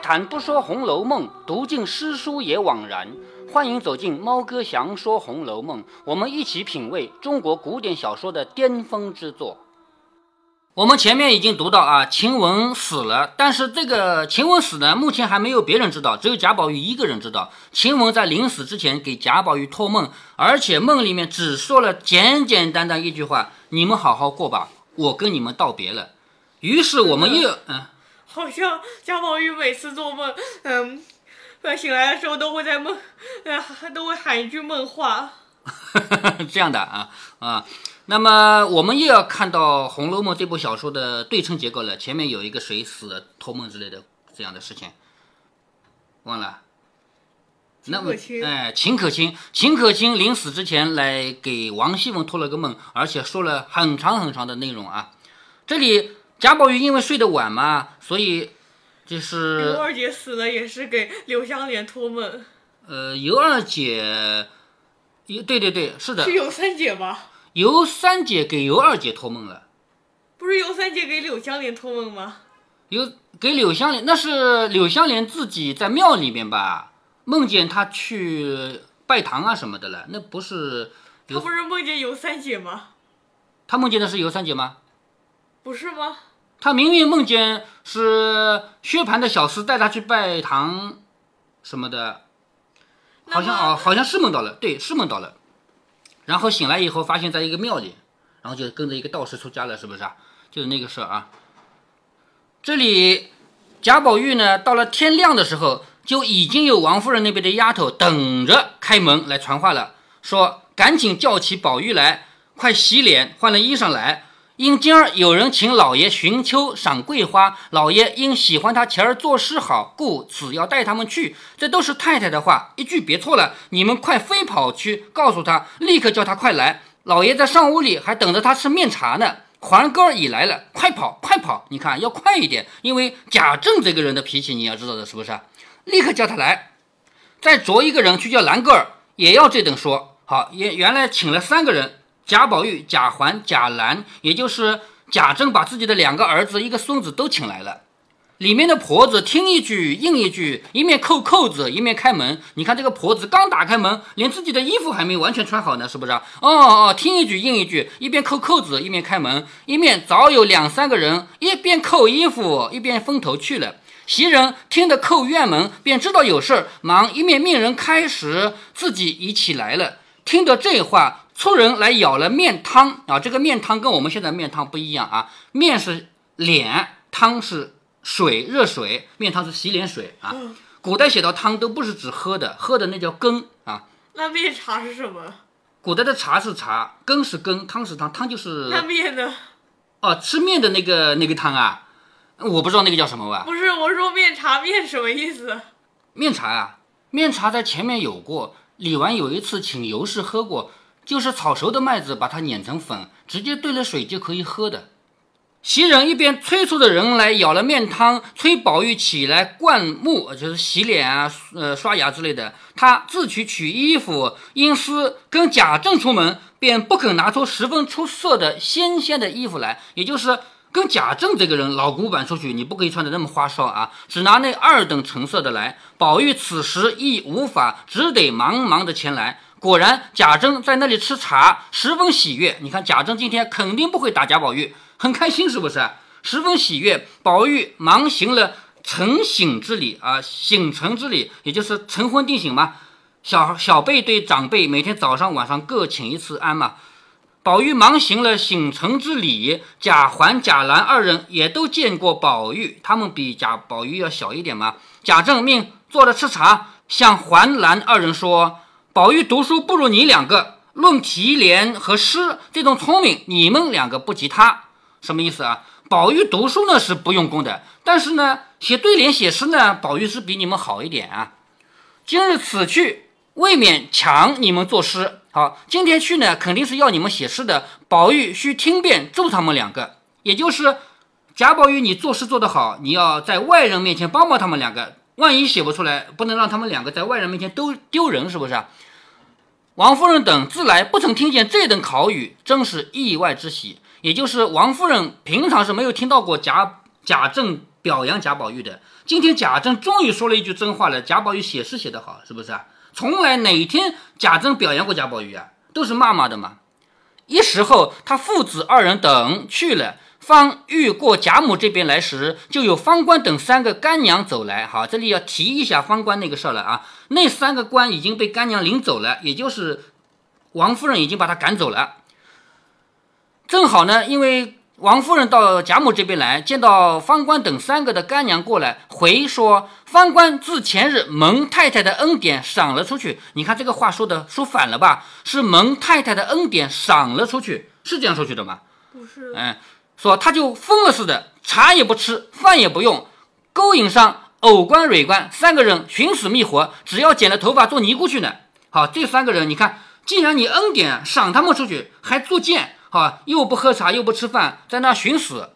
开坛不说《红楼梦》，读尽诗书也枉然。欢迎走进猫哥祥说《红楼梦》，我们一起品味中国古典小说的巅峰之作。我们前面已经读到啊，晴雯死了，但是这个晴雯死呢，目前还没有别人知道，只有贾宝玉一个人知道。晴雯在临死之前给贾宝玉托梦，而且梦里面只说了简简单单一句话：“你们好好过吧，我跟你们道别了。”于是我们又嗯。好像贾宝玉每次做梦，嗯，醒来的时候都会在梦，呃，都会喊一句梦话。这样的啊啊，那么我们又要看到《红楼梦》这部小说的对称结构了。前面有一个谁死了托梦之类的这样的事情，忘了。那么，哎，秦可卿，秦可卿临死之前来给王熙凤托了个梦，而且说了很长很长的内容啊。这里。贾宝玉因为睡得晚嘛，所以就是尤二姐死了也是给柳湘莲托梦。呃，尤二姐，尤对对对，是的，是尤三姐吧？尤三姐给尤二姐托梦了，不是尤三姐给柳湘莲托梦吗？尤给柳湘莲，那是柳湘莲自己在庙里面吧，梦见她去拜堂啊什么的了，那不是？她不是梦见尤三姐吗？她梦见的是尤三姐吗？不是吗？他明明梦见是薛蟠的小厮带他去拜堂，什么的，好像哦，好像是梦到了，对，是梦到了。然后醒来以后，发现在一个庙里，然后就跟着一个道士出家了，是不是啊？就是那个事儿啊。这里贾宝玉呢，到了天亮的时候，就已经有王夫人那边的丫头等着开门来传话了，说赶紧叫起宝玉来，快洗脸，换了衣裳来。因今儿有人请老爷寻秋赏桂花，老爷因喜欢他前儿作诗好，故此要带他们去。这都是太太的话，一句别错了。你们快飞跑去告诉他，立刻叫他快来。老爷在上屋里还等着他吃面茶呢。环哥儿已来了，快跑快跑！你看要快一点，因为贾政这个人的脾气你要知道的是不是？立刻叫他来，再着一个人去叫兰哥儿，也要这等说。好，原原来请了三个人。贾宝玉、贾环、贾兰，也就是贾政把自己的两个儿子、一个孙子都请来了。里面的婆子听一句应一句，一面扣扣子，一面开门。你看这个婆子刚打开门，连自己的衣服还没完全穿好呢，是不是？哦哦，听一句应一句，一边扣扣子，一面开门，一面早有两三个人一边扣衣服，一边分头去了。袭人听得扣院门，便知道有事，忙一面命人开时，自己已起来了。听得这话。出人来舀了面汤啊，这个面汤跟我们现在面汤不一样啊，面是脸，汤是水，热水，面汤是洗脸水啊。古代写到汤都不是指喝的，喝的那叫羹啊。那面茶是什么？古代的茶是茶，羹是羹，汤是汤，汤就是那面呢？哦，吃面的那个那个汤啊，我不知道那个叫什么吧？不是，我说面茶面什么意思？面茶啊，面茶在前面有过，李纨有一次请尤氏喝过。就是炒熟的麦子，把它碾成粉，直接兑了水就可以喝的。袭人一边催促着人来舀了面汤，催宝玉起来灌木，就是洗脸啊、呃刷牙之类的。他自取取衣服，因思跟贾政出门，便不肯拿出十分出色的新鲜的衣服来，也就是跟贾政这个人老古板出去，你不可以穿的那么花哨啊，只拿那二等成色的来。宝玉此时亦无法，只得忙忙的前来。果然，贾政在那里吃茶，十分喜悦。你看，贾政今天肯定不会打贾宝玉，很开心，是不是？十分喜悦。宝玉忙行了成醒之礼啊，醒成之礼，也就是成婚定醒嘛。小小辈对长辈每天早上晚上各请一次安嘛。宝玉忙行了醒成之礼，贾环、贾兰二人也都见过宝玉，他们比贾宝玉要小一点嘛。贾政命坐着吃茶，向环、兰二人说。宝玉读书不如你两个，论提联和诗这种聪明，你们两个不及他，什么意思啊？宝玉读书呢是不用功的，但是呢写对联写诗呢，宝玉是比你们好一点啊。今日此去，未免强你们作诗。好，今天去呢，肯定是要你们写诗的。宝玉需听便助他们两个，也就是贾宝玉，你作诗做得好，你要在外人面前帮帮他们两个。万一写不出来，不能让他们两个在外人面前都丢人，是不是？王夫人等自来不曾听见这等考语，真是意外之喜。也就是王夫人平常是没有听到过贾贾政表扬贾宝玉的。今天贾政终于说了一句真话了，贾宝玉写诗写得好，是不是啊？从来哪天贾政表扬过贾宝玉啊？都是骂骂的嘛。一时候，他父子二人等去了。方欲过贾母这边来时，就有方官等三个干娘走来。好，这里要提一下方官那个事儿了啊。那三个官已经被干娘领走了，也就是王夫人已经把他赶走了。正好呢，因为王夫人到贾母这边来，见到方官等三个的干娘过来，回说方官自前日蒙太太的恩典赏了出去。你看这个话说的说反了吧？是蒙太太的恩典赏了出去，是这样说去的吗？不是，嗯。说他就疯了似的，茶也不吃，饭也不用，勾引上偶官、蕊官三个人寻死觅活，只要剪了头发做尼姑去呢。好，这三个人，你看，既然你恩典赏他们出去，还作贱，好，又不喝茶，又不吃饭，在那寻死。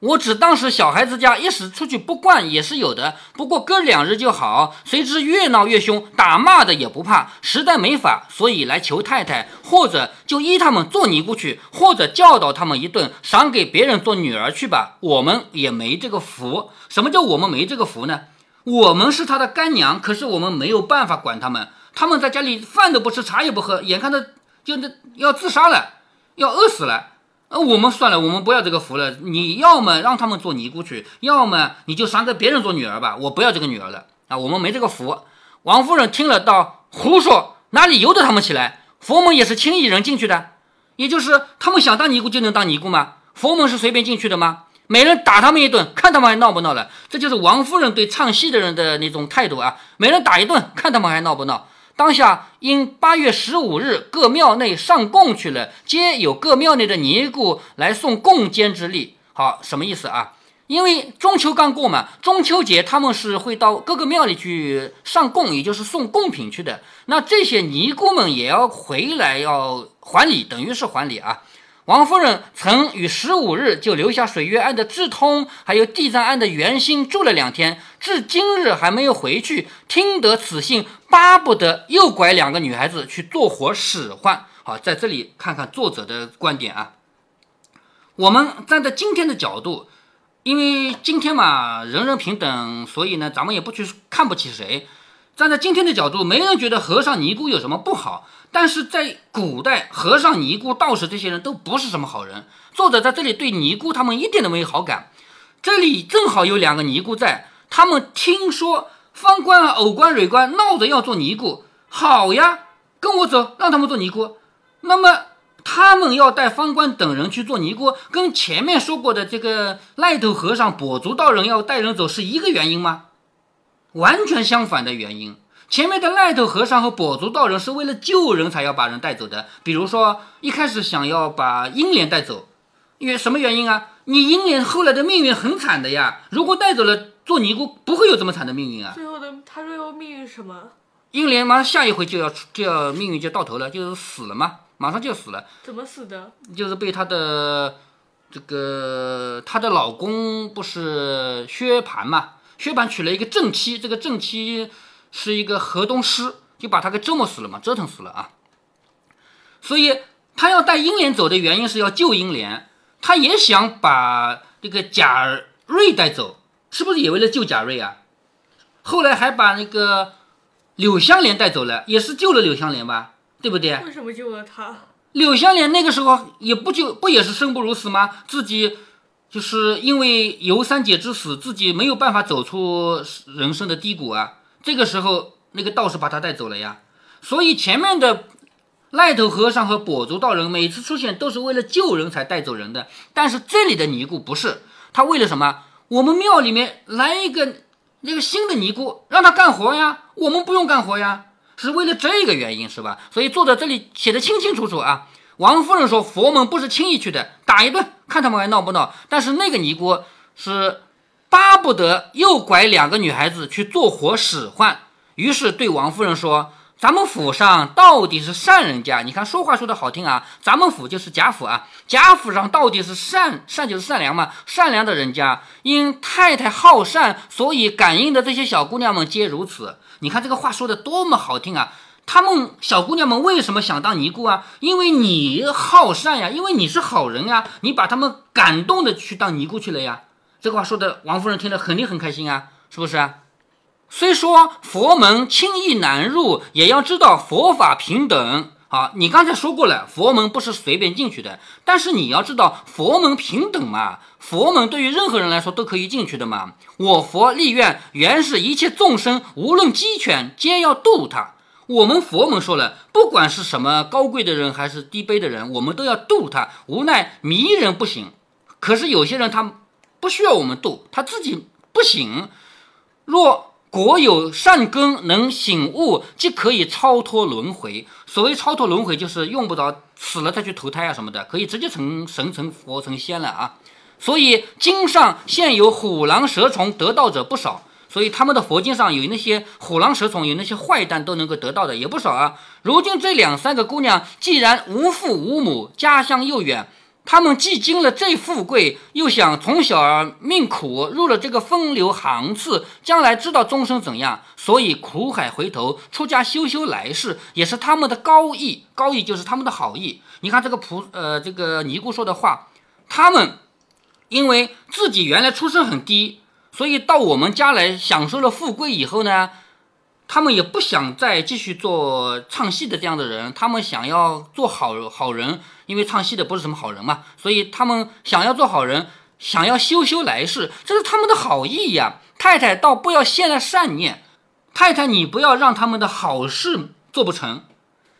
我只当时小孩子家一时出去不惯也是有的，不过隔两日就好。谁知越闹越凶，打骂的也不怕，实在没法，所以来求太太，或者就依他们做尼姑去，或者教导他们一顿，赏给别人做女儿去吧。我们也没这个福。什么叫我们没这个福呢？我们是他的干娘，可是我们没有办法管他们。他们在家里饭都不吃，茶也不喝，眼看着就那要自杀了，要饿死了。呃，我们算了，我们不要这个福了。你要么让他们做尼姑去，要么你就赏给别人做女儿吧。我不要这个女儿了啊，我们没这个福。王夫人听了道：“胡说，哪里由得他们起来？佛门也是轻易人进去的，也就是他们想当尼姑就能当尼姑吗？佛门是随便进去的吗？每人打他们一顿，看他们还闹不闹了。这就是王夫人对唱戏的人的那种态度啊，每人打一顿，看他们还闹不闹。”当下因八月十五日各庙内上供去了，皆有各庙内的尼姑来送供坚之力。好，什么意思啊？因为中秋刚过嘛，中秋节他们是会到各个庙里去上供，也就是送贡品去的。那这些尼姑们也要回来要还礼，等于是还礼啊。王夫人曾于十五日就留下水月庵的智通，还有地藏庵的圆心住了两天，至今日还没有回去。听得此信，巴不得又拐两个女孩子去做活使唤。好，在这里看看作者的观点啊。我们站在今天的角度，因为今天嘛，人人平等，所以呢，咱们也不去看不起谁。站在今天的角度，没人觉得和尚尼姑有什么不好。但是在古代，和尚、尼姑、道士这些人都不是什么好人。作者在这里对尼姑他们一点都没有好感。这里正好有两个尼姑在，他们听说方官啊、偶官、蕊官闹着要做尼姑，好呀，跟我走，让他们做尼姑。那么他们要带方官等人去做尼姑，跟前面说过的这个赖头和尚、跛足道人要带人走是一个原因吗？完全相反的原因。前面的赖头和尚和跛足道人是为了救人才要把人带走的，比如说一开始想要把英莲带走，因为什么原因啊？你英莲后来的命运很惨的呀，如果带走了做尼姑，不会有这么惨的命运啊。最后的他最后命运什么？英莲马上下一回就要就要命运就到头了，就是死了嘛，马上就死了。怎么死的？就是被她的这个她的老公不是薛蟠嘛？薛蟠娶了一个正妻，这个正妻。是一个河东狮，就把他给折磨死了嘛，折腾死了啊。所以他要带英莲走的原因是要救英莲，他也想把这个贾瑞带走，是不是也为了救贾瑞啊？后来还把那个柳湘莲带走了，也是救了柳湘莲吧，对不对？为什么救了他？柳湘莲那个时候也不就不也是生不如死吗？自己就是因为尤三姐之死，自己没有办法走出人生的低谷啊。这个时候，那个道士把他带走了呀。所以前面的赖头和尚和跛足道人每次出现都是为了救人才带走人的。但是这里的尼姑不是，他为了什么？我们庙里面来一个那个新的尼姑，让他干活呀，我们不用干活呀，是为了这个原因，是吧？所以作者这里写的清清楚楚啊。王夫人说佛门不是轻易去的，打一顿看他们还闹不闹。但是那个尼姑是。巴不得又拐两个女孩子去做活使唤，于是对王夫人说：“咱们府上到底是善人家，你看说话说的好听啊，咱们府就是贾府啊，贾府上到底是善善就是善良嘛，善良的人家，因太太好善，所以感应的这些小姑娘们皆如此。你看这个话说的多么好听啊！她们小姑娘们为什么想当尼姑啊？因为你好善呀，因为你是好人呀，你把她们感动的去当尼姑去了呀。”这个话说的，王夫人听了肯定很开心啊，是不是啊？虽说佛门轻易难入，也要知道佛法平等。好，你刚才说过了，佛门不是随便进去的，但是你要知道佛门平等嘛，佛门对于任何人来说都可以进去的嘛。我佛立愿，原是一切众生，无论鸡犬，皆要度他。我们佛门说了，不管是什么高贵的人还是低卑的人，我们都要度他。无奈迷人不行，可是有些人他不需要我们度，他自己不行。若果有善根，能醒悟，即可以超脱轮回。所谓超脱轮回，就是用不着死了再去投胎啊什么的，可以直接成神、成佛、成仙了啊。所以经上现有虎狼蛇虫得道者不少，所以他们的佛经上有那些虎狼蛇虫，有那些坏蛋都能够得到的也不少啊。如今这两三个姑娘，既然无父无母，家乡又远。他们既经了这富贵，又想从小命苦，入了这个风流行次，将来知道终生怎样，所以苦海回头，出家修修来世，也是他们的高义。高义就是他们的好意。你看这个菩呃这个尼姑说的话，他们因为自己原来出身很低，所以到我们家来享受了富贵以后呢。他们也不想再继续做唱戏的这样的人，他们想要做好好人，因为唱戏的不是什么好人嘛，所以他们想要做好人，想要修修来世，这是他们的好意呀。太太倒不要现了善念，太太你不要让他们的好事做不成，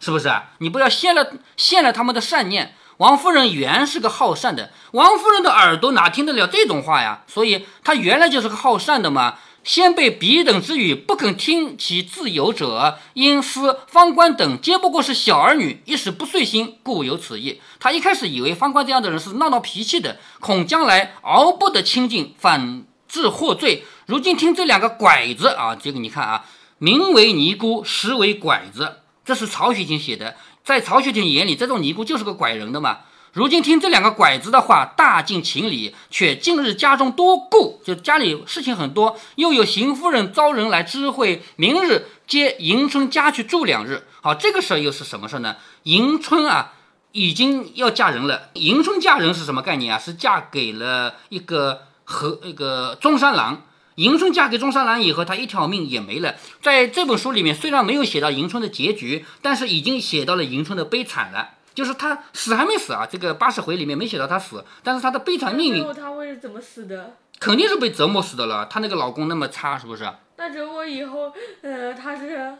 是不是啊？你不要现了现了他们的善念。王夫人原是个好善的，王夫人的耳朵哪听得了这种话呀？所以她原来就是个好善的嘛。先被彼等之语不肯听其自由者，因思方官等皆不过是小儿女，一时不遂心，故有此意。他一开始以为方官这样的人是闹闹脾气的，恐将来熬不得清净，反致获罪。如今听这两个拐子啊，这个你看啊，名为尼姑，实为拐子，这是曹雪芹写的。在曹雪芹眼里，这种尼姑就是个拐人的嘛。如今听这两个拐子的话，大尽情理，却近日家中多故，就家里事情很多，又有邢夫人招人来知会，明日接迎春家去住两日。好，这个事儿又是什么事儿呢？迎春啊，已经要嫁人了。迎春嫁人是什么概念啊？是嫁给了一个和那个中山狼。迎春嫁给中山狼以后，她一条命也没了。在这本书里面，虽然没有写到迎春的结局，但是已经写到了迎春的悲惨了。就是他死还没死啊，这个八十回里面没写到他死，但是他的悲惨命运，他会是怎么死的？肯定是被折磨死的了。她那个老公那么差，是不是？那折磨以后，呃，他是，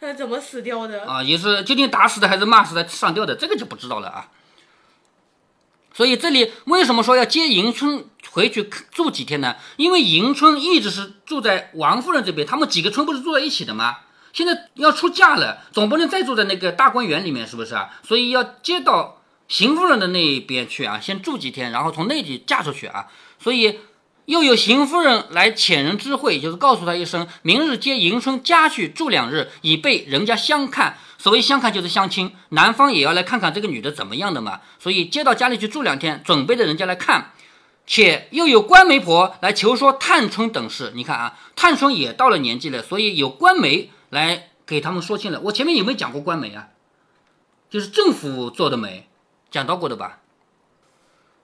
他怎么死掉的？啊，也是究竟打死的还是骂死的上吊的，这个就不知道了啊。所以这里为什么说要接迎春回去住几天呢？因为迎春一直是住在王夫人这边，他们几个村不是住在一起的吗？现在要出嫁了，总不能再住在那个大观园里面，是不是啊？所以要接到邢夫人的那边去啊，先住几天，然后从那里嫁出去啊。所以又有邢夫人来遣人知会，就是告诉他一声，明日接迎春家去住两日，以备人家相看。所谓相看就是相亲，男方也要来看看这个女的怎么样的嘛。所以接到家里去住两天，准备着人家来看，且又有官媒婆来求说探春等事。你看啊，探春也到了年纪了，所以有官媒。来给他们说清了，我前面有没有讲过官媒啊？就是政府做的媒，讲到过的吧？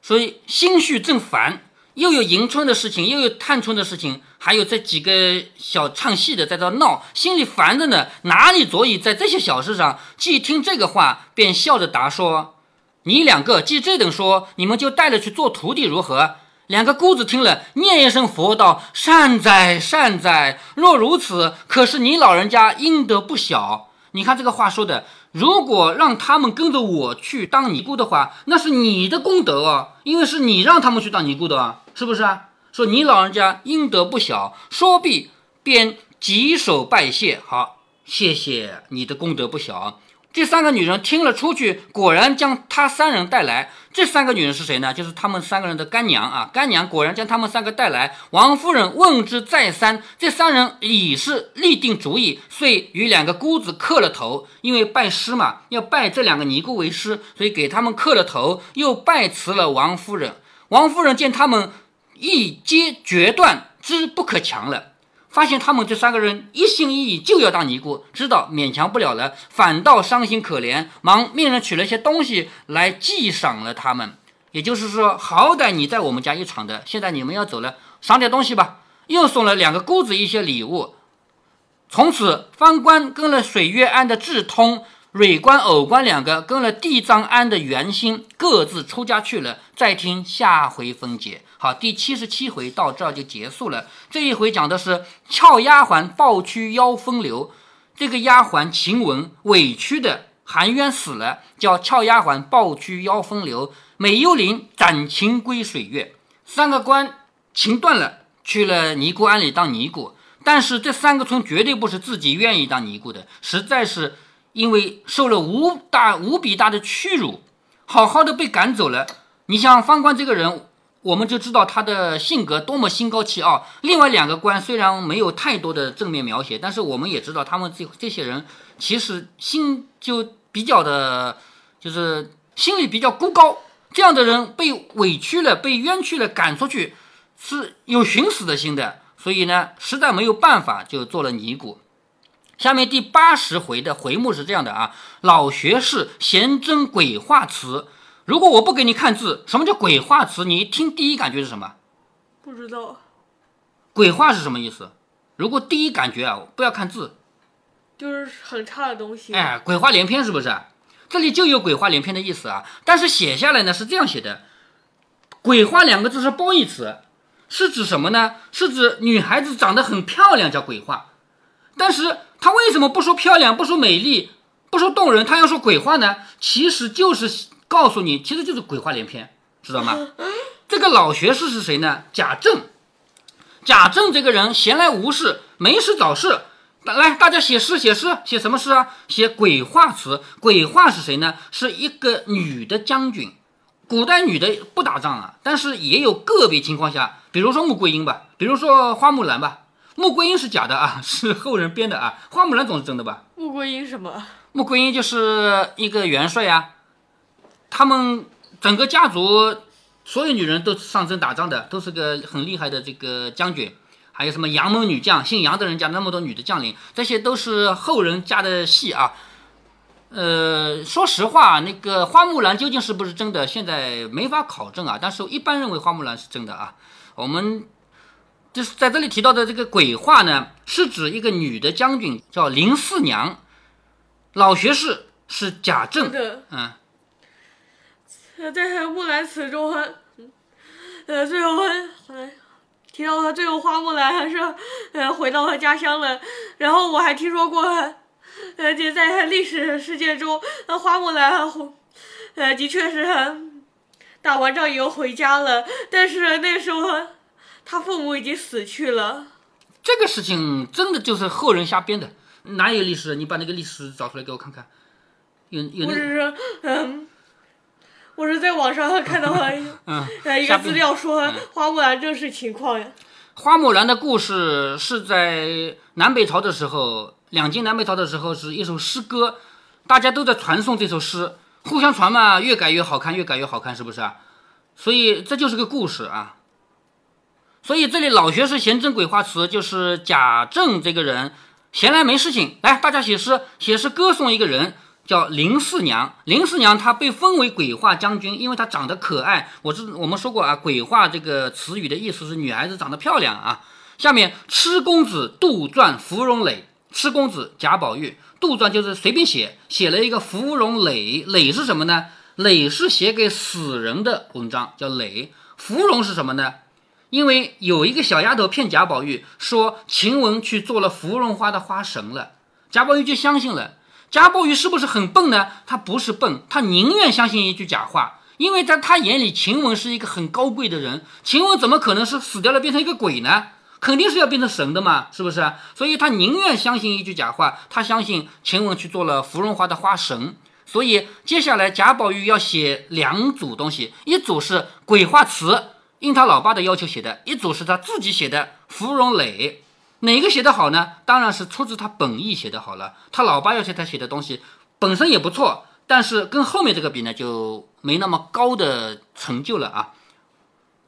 所以心绪正烦，又有迎春的事情，又有探春的事情，还有这几个小唱戏的在这闹，心里烦着呢，哪里足以在这些小事上？既听这个话，便笑着答说：“你两个既这等说，你们就带了去做徒弟如何？”两个姑子听了，念一声佛道：“善哉善哉！若如此，可是你老人家阴德不小。你看这个话说的，如果让他们跟着我去当尼姑的话，那是你的功德哦，因为是你让他们去当尼姑的啊，是不是啊？说你老人家阴德不小。说毕，便举手拜谢。好，谢谢你的功德不小。这三个女人听了出去，果然将他三人带来。这三个女人是谁呢？就是他们三个人的干娘啊！干娘果然将他们三个带来。王夫人问之再三，这三人已是立定主意，遂与两个姑子磕了头，因为拜师嘛，要拜这两个尼姑为师，所以给他们磕了头，又拜辞了王夫人。王夫人见他们一皆决断，知不可强了。发现他们这三个人一心一意就要当尼姑，知道勉强不了了，反倒伤心可怜，忙命人取了些东西来祭赏了他们。也就是说，好歹你在我们家一场的，现在你们要走了，赏点东西吧。又送了两个姑子一些礼物。从此，方官跟了水月庵的智通、蕊官、藕官两个跟了地藏庵的圆心，各自出家去了。再听下回分解。好，第七十七回到这儿就结束了。这一回讲的是俏丫鬟抱屈腰风流，这个丫鬟晴雯委屈的含冤死了，叫俏丫鬟抱屈腰风流。美幽灵斩情归水月，三个官情断了，去了尼姑庵里当尼姑。但是这三个村绝对不是自己愿意当尼姑的，实在是因为受了无大无比大的屈辱，好好的被赶走了。你像方官这个人。我们就知道他的性格多么心高气傲。另外两个官虽然没有太多的正面描写，但是我们也知道他们这这些人其实心就比较的，就是心里比较孤高。这样的人被委屈了、被冤屈了，赶出去是有寻死的心的。所以呢，实在没有办法，就做了尼姑。下面第八十回的回目是这样的啊：老学士闲真鬼话词。如果我不给你看字，什么叫鬼画词？你一听第一感觉是什么？不知道。鬼画是什么意思？如果第一感觉啊，不要看字，就是很差的东西。哎，鬼话连篇是不是？这里就有鬼话连篇的意思啊。但是写下来呢是这样写的：鬼话两个字是褒义词，是指什么呢？是指女孩子长得很漂亮叫鬼话。但是他为什么不说漂亮，不说美丽，不说动人，他要说鬼话呢？其实就是。告诉你，其实就是鬼话连篇，知道吗？这个老学士是谁呢？贾政。贾政这个人闲来无事，没事找事，来，大家写诗，写诗，写什么诗啊？写鬼话词。鬼话是谁呢？是一个女的将军。古代女的不打仗啊，但是也有个别情况下，比如说穆桂英吧，比如说花木兰吧。穆桂英是假的啊，是后人编的啊。花木兰总是真的吧？穆桂英什么？穆桂英就是一个元帅呀。他们整个家族所有女人都上阵打仗的，都是个很厉害的这个将军，还有什么杨门女将，姓杨的人家那么多女的将领，这些都是后人加的戏啊。呃，说实话，那个花木兰究竟是不是真的，现在没法考证啊。但是一般认为花木兰是真的啊。我们就是在这里提到的这个鬼话呢，是指一个女的将军叫林四娘，老学士是贾政，嗯。在《木兰辞》中，呃，最后还提到他最后花木兰还是呃回到了家乡了。然后我还听说过，呃，就在历史事件中，呃，花木兰呃的确是打完仗以后回家了，但是那时候他父母已经死去了。这个事情真的就是后人瞎编的，哪有历史？你把那个历史找出来给我看看。有有那。不是说嗯。我是在网上看到了 一个资料，说花木兰真实情况呀。花木兰的故事是在南北朝的时候，两晋南北朝的时候是一首诗歌，大家都在传颂这首诗，互相传嘛，越改越好看，越改越好看，是不是啊？所以这就是个故事啊。所以这里老学士闲真鬼话词，就是贾政这个人闲来没事情，来大家写诗，写诗歌颂一个人。叫林四娘，林四娘她被封为鬼画将军，因为她长得可爱。我是我们说过啊，鬼画这个词语的意思是女孩子长得漂亮啊。下面痴公子杜撰芙蓉蕾，痴公子贾宝玉，杜撰就是随便写，写了一个芙蓉蕾。蕾是什么呢？蕾是写给死人的文章，叫蕾。芙蓉是什么呢？因为有一个小丫头骗贾宝玉说晴雯去做了芙蓉花的花神了，贾宝玉就相信了。贾宝玉是不是很笨呢？他不是笨，他宁愿相信一句假话，因为在他眼里，晴雯是一个很高贵的人。晴雯怎么可能是死掉了变成一个鬼呢？肯定是要变成神的嘛，是不是？所以他宁愿相信一句假话，他相信晴雯去做了芙蓉花的花神。所以接下来贾宝玉要写两组东西，一组是鬼话词，应他老爸的要求写的；一组是他自己写的芙蓉蕾。哪个写的好呢？当然是出自他本意写的好了。他老爸要求他写的东西本身也不错，但是跟后面这个比呢，就没那么高的成就了啊。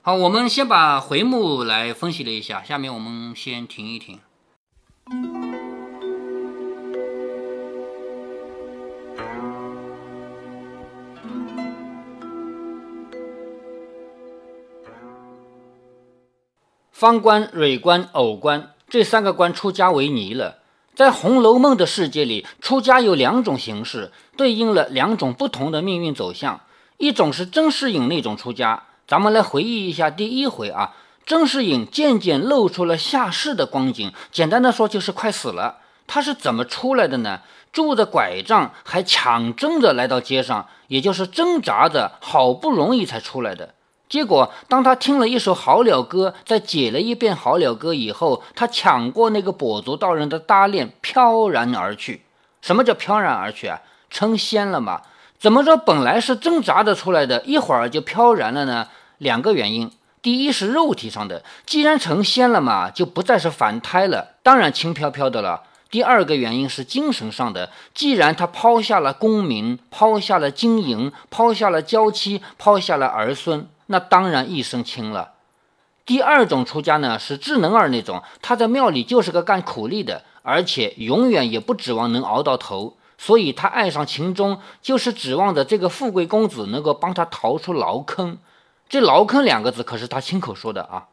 好，我们先把回目来分析了一下，下面我们先停一停。方官、蕊官、偶官这三个官出家为尼了。在《红楼梦》的世界里，出家有两种形式，对应了两种不同的命运走向。一种是甄士隐那种出家，咱们来回忆一下第一回啊。甄士隐渐渐露出了下世的光景，简单的说就是快死了。他是怎么出来的呢？拄着拐杖，还抢争着来到街上，也就是挣扎着，好不容易才出来的。结果，当他听了一首好了歌，再解了一遍好了歌以后，他抢过那个跛足道人的搭链，飘然而去。什么叫飘然而去啊？成仙了嘛？怎么着？本来是挣扎着出来的，一会儿就飘然了呢？两个原因，第一是肉体上的，既然成仙了嘛，就不再是凡胎了，当然轻飘飘的了。第二个原因是精神上的，既然他抛下了功名，抛下了经营，抛下了娇妻，抛下了儿孙。那当然一身轻了。第二种出家呢，是智能儿那种，他在庙里就是个干苦力的，而且永远也不指望能熬到头，所以他爱上秦钟，就是指望着这个富贵公子能够帮他逃出牢坑。这牢坑两个字可是他亲口说的啊。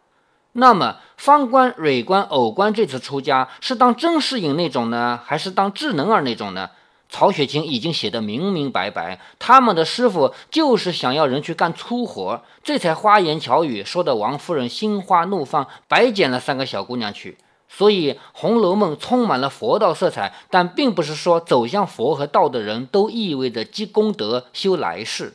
那么方官、蕊官、偶官这次出家是当甄士隐那种呢，还是当智能儿那种呢？曹雪芹已经写得明明白白，他们的师傅就是想要人去干粗活，这才花言巧语说的王夫人心花怒放，白捡了三个小姑娘去。所以《红楼梦》充满了佛道色彩，但并不是说走向佛和道的人都意味着积功德、修来世。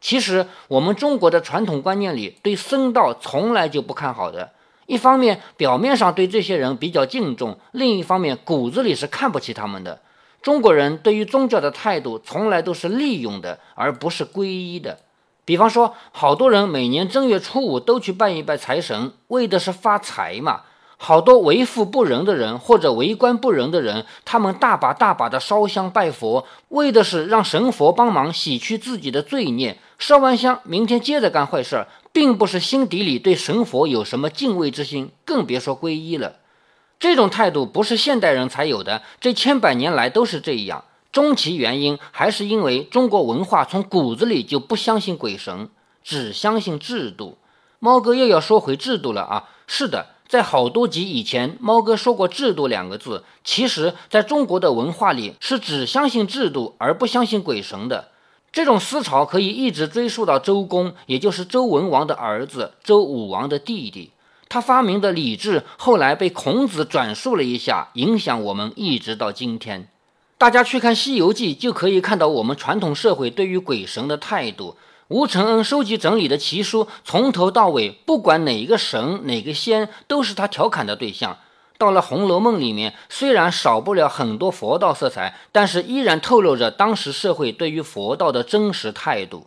其实我们中国的传统观念里，对僧道从来就不看好的。一方面表面上对这些人比较敬重，另一方面骨子里是看不起他们的。中国人对于宗教的态度从来都是利用的，而不是皈依的。比方说，好多人每年正月初五都去拜一拜财神，为的是发财嘛。好多为富不仁的人或者为官不仁的人，他们大把大把的烧香拜佛，为的是让神佛帮忙洗去自己的罪孽。烧完香，明天接着干坏事，并不是心底里对神佛有什么敬畏之心，更别说皈依了。这种态度不是现代人才有的，这千百年来都是这样。终其原因，还是因为中国文化从骨子里就不相信鬼神，只相信制度。猫哥又要说回制度了啊！是的，在好多集以前，猫哥说过“制度”两个字。其实，在中国的文化里，是只相信制度而不相信鬼神的。这种思潮可以一直追溯到周公，也就是周文王的儿子，周武王的弟弟。他发明的礼制后来被孔子转述了一下，影响我们一直到今天。大家去看《西游记》，就可以看到我们传统社会对于鬼神的态度。吴承恩收集整理的奇书，从头到尾，不管哪个神、哪个仙，都是他调侃的对象。到了《红楼梦》里面，虽然少不了很多佛道色彩，但是依然透露着当时社会对于佛道的真实态度。